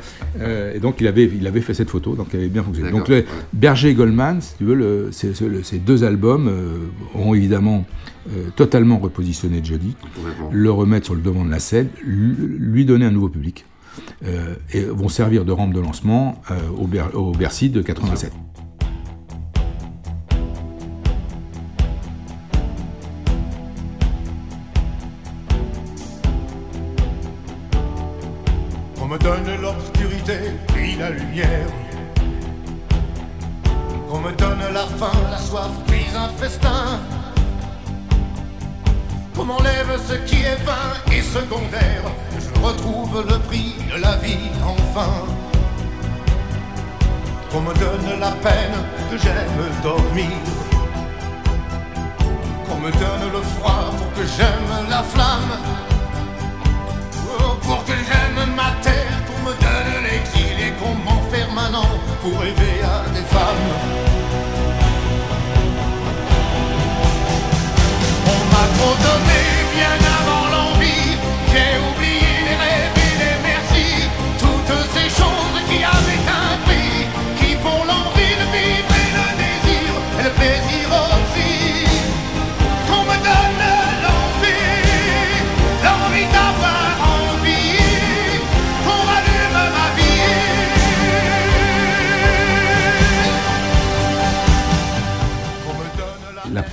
et donc il avait, il avait fait cette photo, donc elle avait bien fonctionné. Donc le, Berger et Goldman, si tu veux, le, ces deux albums ont évidemment totalement repositionné Johnny, le remettre sur le devant de la scène, lui donner un nouveau public. Euh, et vont servir de rampe de lancement euh, au, Ber Bercy de 87. On me donne l'obscurité puis la lumière. On me donne la faim, la soif, puis un festin. On m'enlève ce qui est vain et secondaire. Retrouve le prix de la vie enfin. On me donne la peine que j'aime dormir. Qu'on me donne le froid pour que j'aime la flamme. Oh, pour que j'aime ma terre, qu'on me donne l'exil et qu'on m'enferme maintenant pour rêver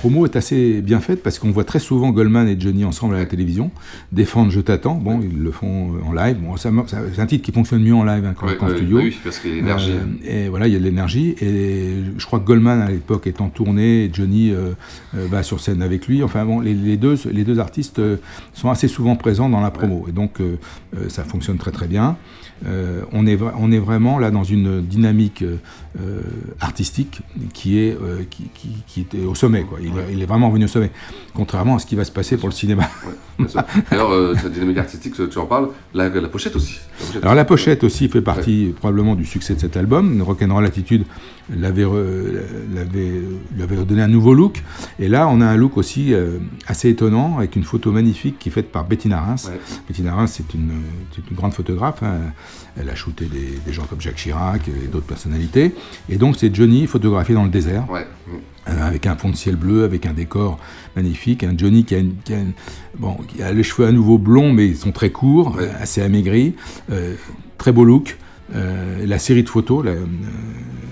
promo est assez bien faite parce qu'on voit très souvent Goldman et Johnny ensemble à la télévision défendre Je t'attends. Bon, ils le font en live. Bon, ça, ça- c'est un titre qui fonctionne mieux en live hein, qu'en Ouais, qu'en ouais, studio. oui, parce qu'il y a l'énergie. Euh, et voilà, il y a de l'énergie. Et je crois que Goldman à l'époque est en tournée. Et Johnny euh, euh, va sur scène avec lui. Enfin bon, les, les deux, les deux artistes euh, sont assez souvent présents dans la promo. Et donc euh, euh, ça fonctionne très très bien. Euh, on, est, vra- on est vraiment là dans une dynamique euh, euh, artistique qui est, euh, qui, qui, qui était au sommet. Quoi. Il, est- il est vraiment venu au sommet. Contrairement à ce qui va se passer pour le cinéma. Sûr. D'ailleurs, euh, cette dynamique artistique, tu en parles, la, la pochette aussi. La pochette Alors la pochette aussi fait partie probablement du succès de cet album. Rock'n'Roll Attitude l'avait, l'avait, lui avait donné un nouveau look. Et là, on a un look aussi euh, assez étonnant avec une photo magnifique qui est faite par Bettina Reims. Ouais. Bettina Reims, c'est une, une grande photographe. hein. Elle a shooté des, des gens comme Jacques Chirac et d'autres personnalités. Et donc c'est Johnny photographié dans le désert. Ouais. Euh, avec un fond de ciel bleu, avec un décor magnifique, un Johnny qui a, une- qui a une- bon, qui a les cheveux à nouveau blonds, mais ils sont très courts, euh, assez amaigris, euh, très beau look. Euh, la série de photos, euh,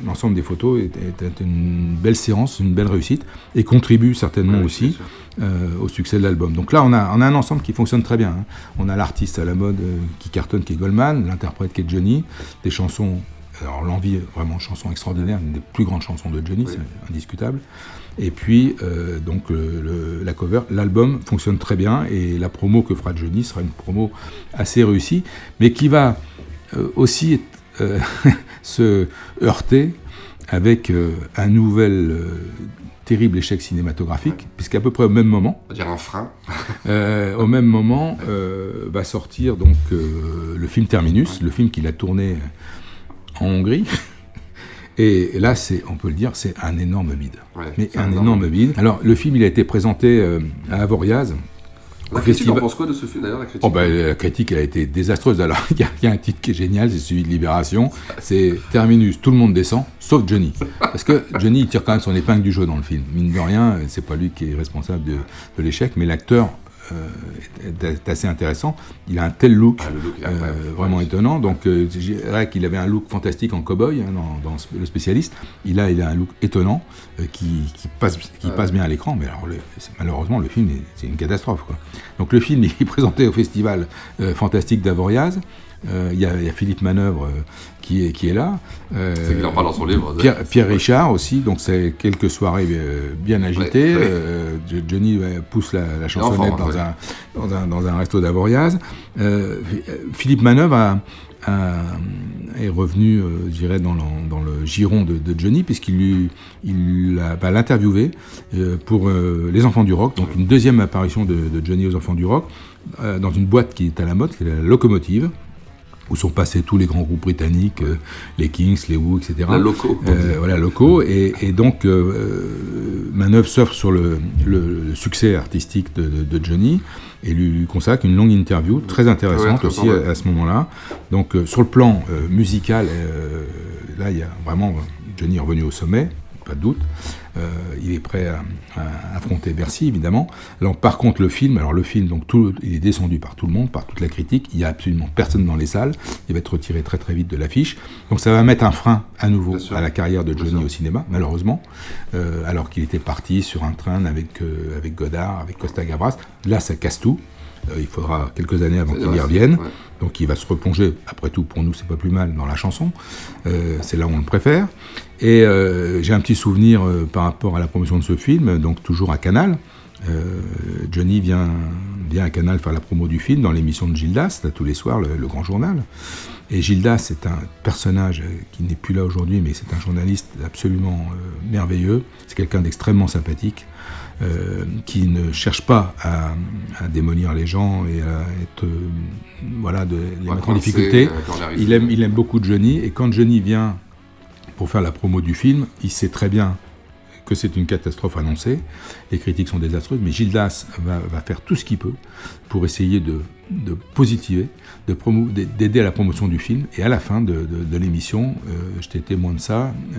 l'ensemble des photos est, est une belle séance, une belle réussite, et contribue certainement aussi euh, au succès de l'album. Donc là, on a, on a un ensemble qui fonctionne très bien. hein. On a l'artiste à la mode euh, qui cartonne, qui est Goldman, l'interprète qui est Johnny, des chansons, alors l'envie, vraiment chanson extraordinaire, une des plus grandes chansons de Johnny, c'est indiscutable. Et puis, euh, donc, le- la cover, l'album fonctionne très bien, et la promo que fera Johnny sera une promo assez réussie, mais qui va aussi euh, se heurter avec euh, un nouvel euh, terrible échec cinématographique, puisqu'à peu près au même moment, On va dire un frein. euh, au même moment euh, va sortir donc euh, le film Terminus, le film qu'il a tourné en Hongrie. Et là, c'est, on peut le dire, c'est un énorme bide. Ouais, Mais un énorme énorme bide. Alors, le film, il a été présenté euh, à Avoriaz. La critique, festival- on pense quoi de ce film d'ailleurs la critique Oh ben, la critique elle a été désastreuse. Alors il y, a- il y a un titre qui est génial, c'est celui de Libération. C'est Terminus, tout le monde descend, sauf Johnny. Parce que Johnny il tire quand même son épingle du jeu dans le film. Mine de rien, c'est pas lui qui est responsable de, de l'échec, mais l'acteur est, est assez intéressant. Il a un tel look, Ah, look euh, vraiment étonnant. Donc euh, je dirais qu'il avait un look fantastique en cow-boy hein, dans, dans le spécialiste. Il a, il a un look étonnant euh, qui, qui passe, qui passe bien à l'écran. Mais alors le- malheureusement le film est- c'est une catastrophe. Quoi. Donc le film il est présenté au festival euh, fantastique d'Avoriaz. Euh, Il y, a il y a Philippe Manœuvre euh, qui, est, qui est là. Euh, C'est qu'il en parle dans son livre. Pierre, Pierre Richard aussi, donc c'est quelques soirées euh, bien agitées. Ouais, ouais. Euh, Jo- Johnny pousse la, la chansonnette dans, ouais. un, dans, un, dans un resto d'Avoriaz. Euh, Philippe Manœuvre a- a- est revenu, euh, je dirais, dans le, dans le giron de, de Johnny, puisqu'il lui- il va l'interviewer euh, pour euh, Les Enfants du Rock, donc une deuxième apparition de, de Johnny aux Enfants du Rock, euh, dans une boîte qui est à la mode, qui est la Locomotive. Où sont passés tous les grands groupes britanniques, euh, les Kings, les Who, etc. La locaux. Euh, voilà, locaux. Et, et donc, euh, Manœuvre surfe sur le, le succès artistique de, de, de, Johnny et lui consacre une longue interview très intéressante aussi à, à ce moment-là. Donc, sur le plan musical, là, il y a vraiment Johnny est revenu au sommet, pas de doute. Euh, il est prêt à, à affronter Bercy, évidemment. Alors, par contre, le film, alors le film, donc tout, il est descendu par tout le monde, par toute la critique. Il n'y a absolument personne dans les salles. Il va être retiré très très vite de l'affiche. Donc, ça va mettre un frein à nouveau à la carrière de Johnny au cinéma, malheureusement. Euh, alors qu'il était parti sur un train avec euh, avec Godard, avec Costa Gavras. Là, ça casse tout. Euh, il faudra quelques années avant qu'il y revienne. ouais. Donc il va se replonger, après tout pour nous c'est pas plus mal dans la chanson, Euh, c'est là où on le préfère. Et euh, j'ai un petit souvenir euh, par rapport à la promotion de ce film, donc toujours à Canal. Johnny vient, vient à Canal faire la promo du film dans l'émission de Gildas, tous les soirs, le, grand journal. Et Gildas, c'est un personnage qui n'est plus là aujourd'hui, mais c'est un journaliste absolument merveilleux. C'est quelqu'un d'extrêmement sympathique, euh, qui ne cherche pas à, à démolir les gens et à être, euh, voilà, de les mettre en difficulté. euh. Il aime, il aime beaucoup Johnny, et quand Johnny vient pour faire la promo du film, il sait très bien que c'est une catastrophe annoncée, les critiques sont désastreuses, mais Gildas va, va faire tout ce qu'il peut pour essayer de, de positiver, de d'aider à la promotion du film, et à la fin de, l'émission, euh, j'étais témoin de ça, euh,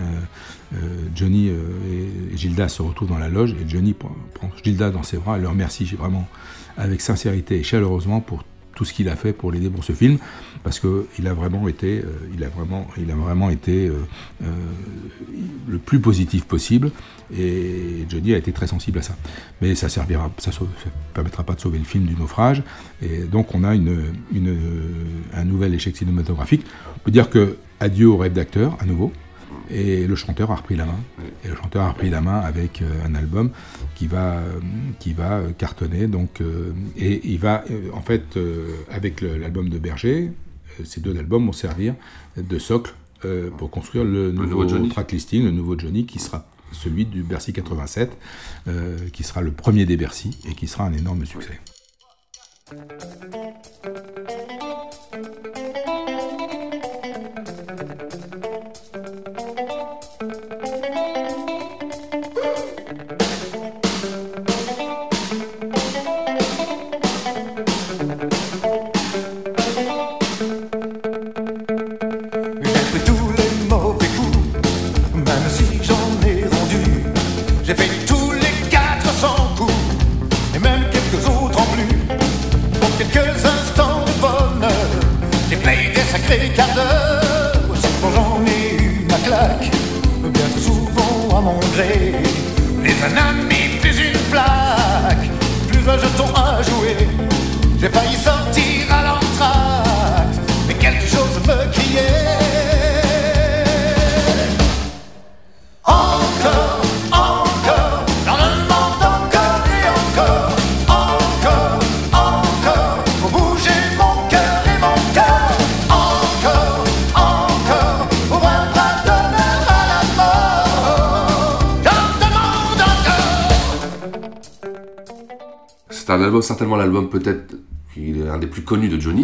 euh, Johnny euh, et, Gildas se retrouvent dans la loge, et Johnny prend, Gildas dans ses bras et le remercie vraiment avec sincérité et chaleureusement pour tout ce qu'il a fait pour l'aider pour ce film, parce qu'il a vraiment été, euh, il a vraiment, il a vraiment été euh, euh, le plus positif possible, et Johnny a été très sensible à ça. Mais ça servira, ça ne permettra pas de sauver le film du naufrage, et donc on a une, une, un nouvel échec cinématographique. On peut dire que adieu au rêve d'acteur à nouveau. Et le chanteur a repris la main. Et le chanteur a repris la main avec euh, un album qui va, euh, qui va euh, cartonner. Donc, et il va, en fait, avec le- l'album de Berger, ces deux albums vont servir de socle pour construire le nouveau, nouveau Johnny. track listing, le nouveau Johnny, qui sera celui du Bercy 87, euh, qui sera le premier des Bercy et qui sera un énorme succès.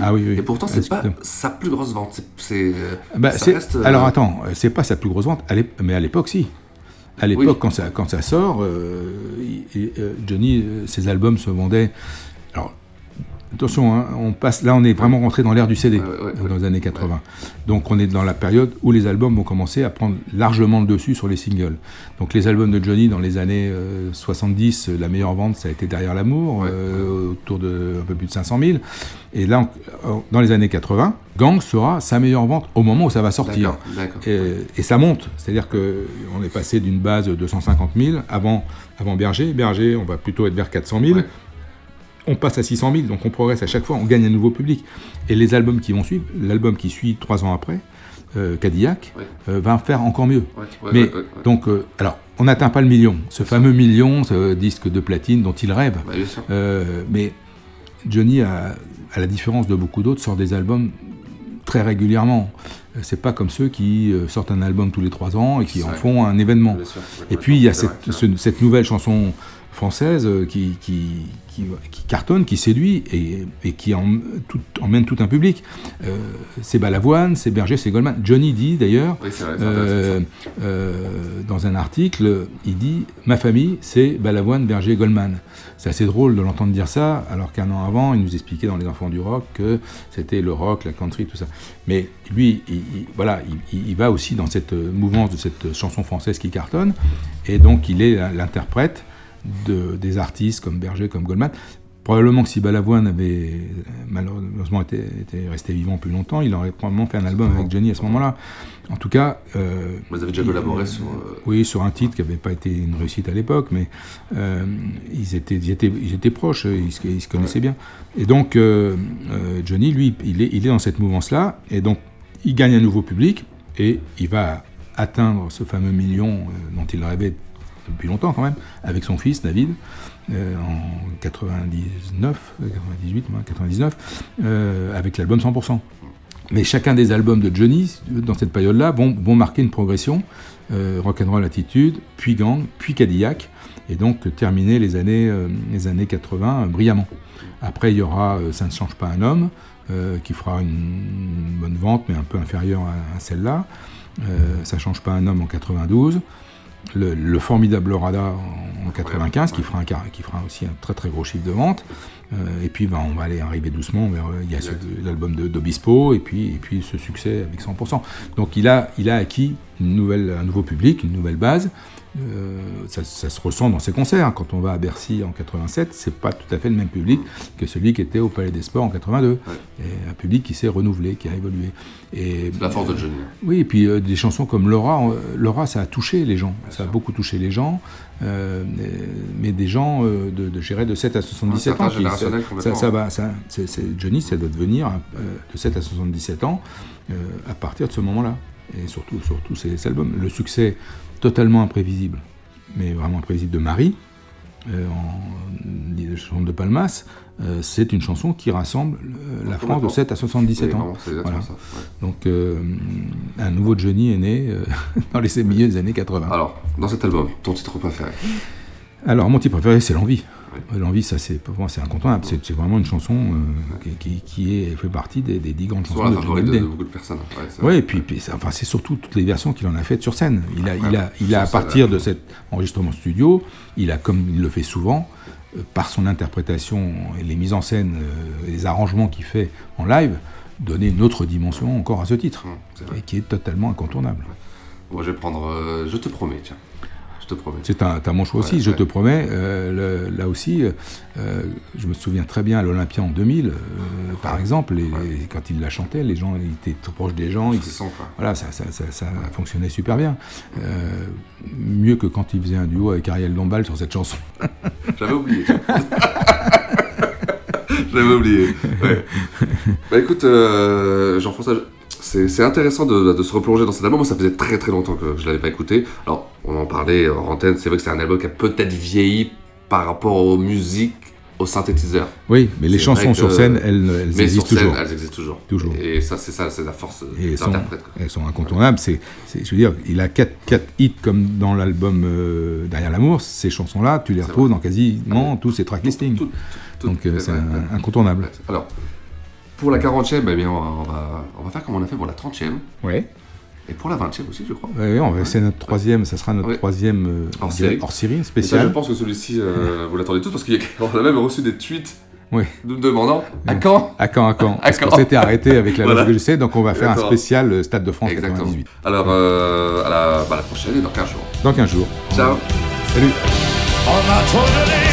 Ah oui, oui. Et pourtant, c'est pas sa plus grosse vente. C'est, Bah, reste, euh, Alors attends, c'est pas sa plus grosse vente, mais à l'époque si. À l'époque, Oui. quand, ça, quand ça sort, euh, euh, Johnny, ses albums se vendaient. Alors, attention, hein, on passe, là on est vraiment rentré dans l'ère du CD, dans les années 80. Donc on est dans la période où les albums vont commencer à prendre largement le dessus sur les singles. Donc les albums de Johnny dans les années euh, 70, euh, la meilleure vente ça a été Derrière l'amour, euh, autour de un peu plus de 500 000. Et là, on- euh, dans les années 80, Gang sera sa meilleure vente au moment où ça va sortir. Et, et ça monte, c'est-à-dire que on est passé d'une base de 250 000 avant, avant Berger. Berger, on va plutôt être vers 400 000. On passe à 600 000, donc on progresse à chaque fois, on gagne un nouveau public. Et les albums qui vont suivre, l'album qui suit trois ans après, euh, Cadillac, euh, va faire encore mieux. Ouais, ouais, Mais donc, euh, alors, on n'atteint pas le million, ce fameux million, ce disque de platine dont il rêve. Bah, mais Johnny, a, à la différence de beaucoup d'autres, sort des albums très régulièrement. C'est pas comme ceux qui sortent un album tous les trois ans et qui en font un événement. Sûr, et puis il y a cette, vrai, ce- cette nouvelle chanson française qui, qui, qui, qui cartonne, qui séduit et, et qui en, tout, emmène tout un public. Euh, c'est Balavoine, c'est Berger, c'est Goldman. Johnny dit d'ailleurs, Oui, euh, euh, dans un article, il dit Ma famille, c'est Balavoine, Berger, Goldman. C'est assez drôle de l'entendre dire ça, alors qu'un an avant, il nous expliquait dans Les Enfants du Rock que c'était le rock, la country, tout ça. Mais lui, il, il- voilà, il, il va aussi dans cette mouvance de cette chanson française qui cartonne, et donc il est l'interprète de, des artistes comme Berger, comme Goldman. Probablement que si Balavoine avait malheureusement été, été resté vivant plus longtemps, il aurait probablement fait un album avec Johnny à ce moment-là. En tout cas, euh, Vous avez déjà collaboré sur, euh, oui, sur un titre qui n'avait pas été une réussite à l'époque, mais euh, ils, étaient, ils, étaient, ils étaient proches, ils se, ils se connaissaient bien. Et donc, Johnny, lui, il est, il est dans cette mouvance-là, et donc il gagne un nouveau public, et il va atteindre ce fameux million dont il rêvait depuis longtemps quand même, avec son fils David, euh, en 99, euh, 98, ouais, 99, euh, avec l'album 100%. Mais chacun des albums de Johnny, dans cette période-là, vont, marquer une progression. Euh, Rock'n'Roll Attitude, puis Gang, puis Cadillac, et donc euh, terminer les années, euh, les années 80 euh, brillamment. Après, il y aura euh, Ça ne change pas un homme, euh, qui fera une bonne vente, mais un peu inférieure à, à celle-là. Euh, ça change pas un homme en 92. Le, le formidable Rada en, en 95, qui, fera un, car- qui fera aussi un très très gros chiffre de vente. Euh, et puis ben, on va aller arriver doucement vers euh, il y a l'album d'Obispo et puis, et puis ce succès avec 100%. Donc il a, il a acquis une nouvelle, un nouveau public, une nouvelle base. Euh, ça, ça se ressent dans ses concerts. Quand on va à Bercy en 87, c'est pas tout à fait le même public que celui qui était au Palais des Sports en 82. Et un public qui s'est renouvelé, qui a évolué. Et la force de Johnny. oui, et puis euh, des chansons comme Laura, euh, Laura, ça a touché les gens, ça a beaucoup touché les gens, euh, euh, mais des gens euh, de, de, de 7 à 77 Un ans. qui- ça, ça va, ça, c'est- Johnny, ça doit devenir euh, de 7 à 77 ans euh, à partir de ce moment-là. Et surtout, surtout ces albums. Le succès totalement imprévisible, mais vraiment imprévisible de Marie, euh, en chanson de Palmas, euh, c'est une chanson qui rassemble euh, la France de 7 à 77 Oui, ans. vraiment, ça, ouais. Donc un nouveau Johnny est né dans les milieux des années 80. Alors, dans cet album, ton titre préféré? Alors, mon titre préféré, c'est L'Envie. L'Envie, ça, c'est pour moi, c'est incontournable. C'est c'est vraiment une chanson euh, qui, qui- qui est, fait partie des, des dix grandes chansons de Johnny de, de Hallyday. beaucoup de personnes. Ouais, et puis, enfin, c'est surtout toutes les versions qu'il en a faites sur scène. Il a, il a, il sur a à partir de cet enregistrement studio, il a, comme il le fait souvent, euh, par son interprétation et les mises en scène, euh, les arrangements qu'il fait en live, donné une autre dimension encore à ce titre, et qui est totalement incontournable. Moi, je vais prendre Je te promets, tiens. Je te promets. C'est un, un mon choix aussi, Ouais, je te promets. euh, le- là aussi, euh, euh, je me souviens très bien à l'Olympia en 2000, euh, par exemple, les- les- quand il la chantait, les gens ils étaient trop proches des gens. ils- Frisson, quoi. voilà, ça, ça, ça- ça fonctionnait super bien. Mieux que quand il faisait un duo avec Ariel Dombal sur cette chanson. J'avais oublié. J'avais oublié. Bah écoute, Jean-François, c'est intéressant de, de se replonger dans cet album. Moi, ça faisait très très longtemps que je l'avais pas écouté. Alors, on en parlait en antenne, c'est vrai que c'est un album qui a peut-être vieilli par rapport aux musiques, aux synthétiseurs. Oui, mais les chansons sur scène, elles, elles mais existent sur scène, toujours. elles existent toujours. Toujours. Et ça, c'est ça, c'est la force des elles sont, interprètes. elles sont incontournables. C'est, c'est- je veux dire, il a quatre, quatre hits comme dans l'album euh, Derrière l'amour. Ces chansons-là, tu les retrouves dans quasiment tous ces track listings. Donc euh, c'est incontournable. Alors, pour la 40e, eh bien, on, va, on, va, on va faire comme on a fait pour la 30e. Ouais. Et pour la 20e aussi, je crois. Ouais, c'est notre troisième, ça sera notre Ouais. troisième euh, Hors série. hors série Et ça, spécial. je pense que celui-ci, euh, vous l'attendez tous parce qu'on a même reçu des tweets Oui. nous demandant à quand? À quand, à quand À Parce qu'on quand s'était arrêté avec la Voilà. GC, donc on va faire un spécial euh, Stade de France Exactement. 98. Alors, euh, à la, bah, à la prochaine et dans 15 jours. Dans 15 jours. Ciao. Salut. On m'a